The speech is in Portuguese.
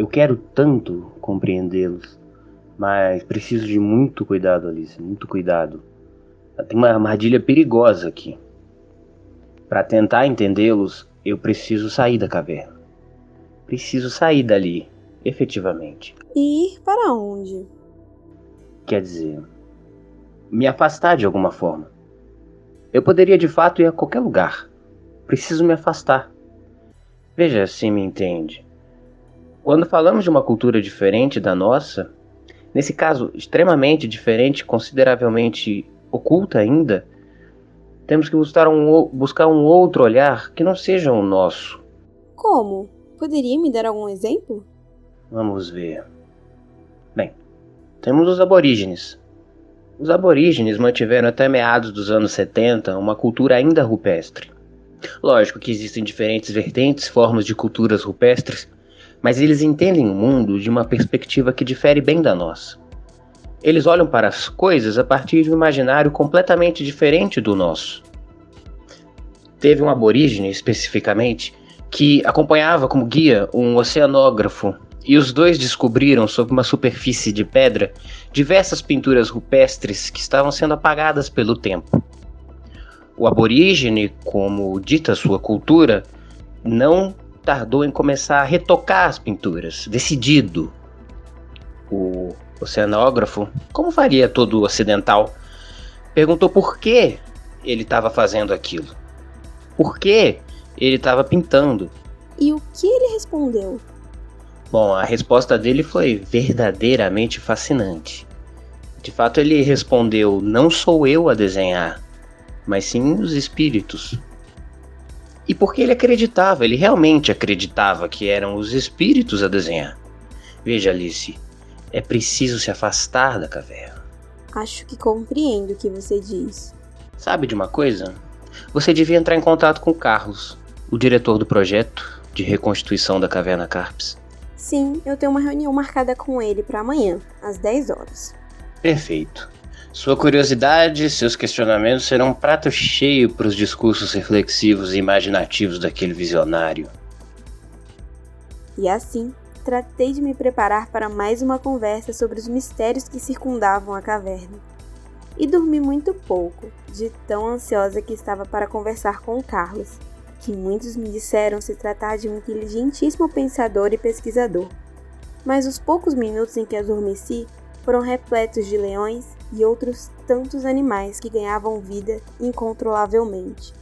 Eu quero tanto compreendê-los, mas preciso de muito cuidado, Alice, muito cuidado. Tem uma armadilha perigosa aqui. Para tentar entendê-los, eu preciso sair da caverna. Preciso sair dali, efetivamente. E ir para onde? Quer dizer, me afastar de alguma forma. Eu poderia de fato ir a qualquer lugar. Preciso me afastar. Veja se me entende. Quando falamos de uma cultura diferente da nossa, nesse caso extremamente diferente, consideravelmente oculta ainda, temos que buscar um, buscar um outro olhar que não seja o nosso. Como? Poderia me dar algum exemplo? Vamos ver. Bem, temos os aborígenes. Os aborígenes mantiveram até meados dos anos 70 uma cultura ainda rupestre. Lógico que existem diferentes vertentes, formas de culturas rupestres, mas eles entendem o mundo de uma perspectiva que difere bem da nossa. Eles olham para as coisas a partir de um imaginário completamente diferente do nosso. Teve um aborígene, especificamente, que acompanhava como guia um oceanógrafo, e os dois descobriram, sob uma superfície de pedra, diversas pinturas rupestres que estavam sendo apagadas pelo tempo. O aborígene, como dita sua cultura, não tardou em começar a retocar as pinturas, decidido. O oceanógrafo, como faria todo ocidental, perguntou por que ele estava fazendo aquilo. Por que ele estava pintando. E o que ele respondeu? Bom, a resposta dele foi verdadeiramente fascinante. De fato, ele respondeu: Não sou eu a desenhar, mas sim os espíritos. E porque ele acreditava, ele realmente acreditava que eram os espíritos a desenhar. Veja, Alice, é preciso se afastar da caverna. Acho que compreendo o que você diz. Sabe de uma coisa? Você devia entrar em contato com o Carlos, o diretor do projeto de reconstituição da Caverna Carpes. Sim, eu tenho uma reunião marcada com ele para amanhã, às 10 horas. Perfeito. Sua curiosidade seus questionamentos serão um prato cheio para os discursos reflexivos e imaginativos daquele visionário. E assim, tratei de me preparar para mais uma conversa sobre os mistérios que circundavam a caverna. E dormi muito pouco, de tão ansiosa que estava para conversar com o Carlos, que muitos me disseram se tratar de um inteligentíssimo pensador e pesquisador. Mas os poucos minutos em que adormeci foram repletos de leões e outros tantos animais que ganhavam vida incontrolavelmente.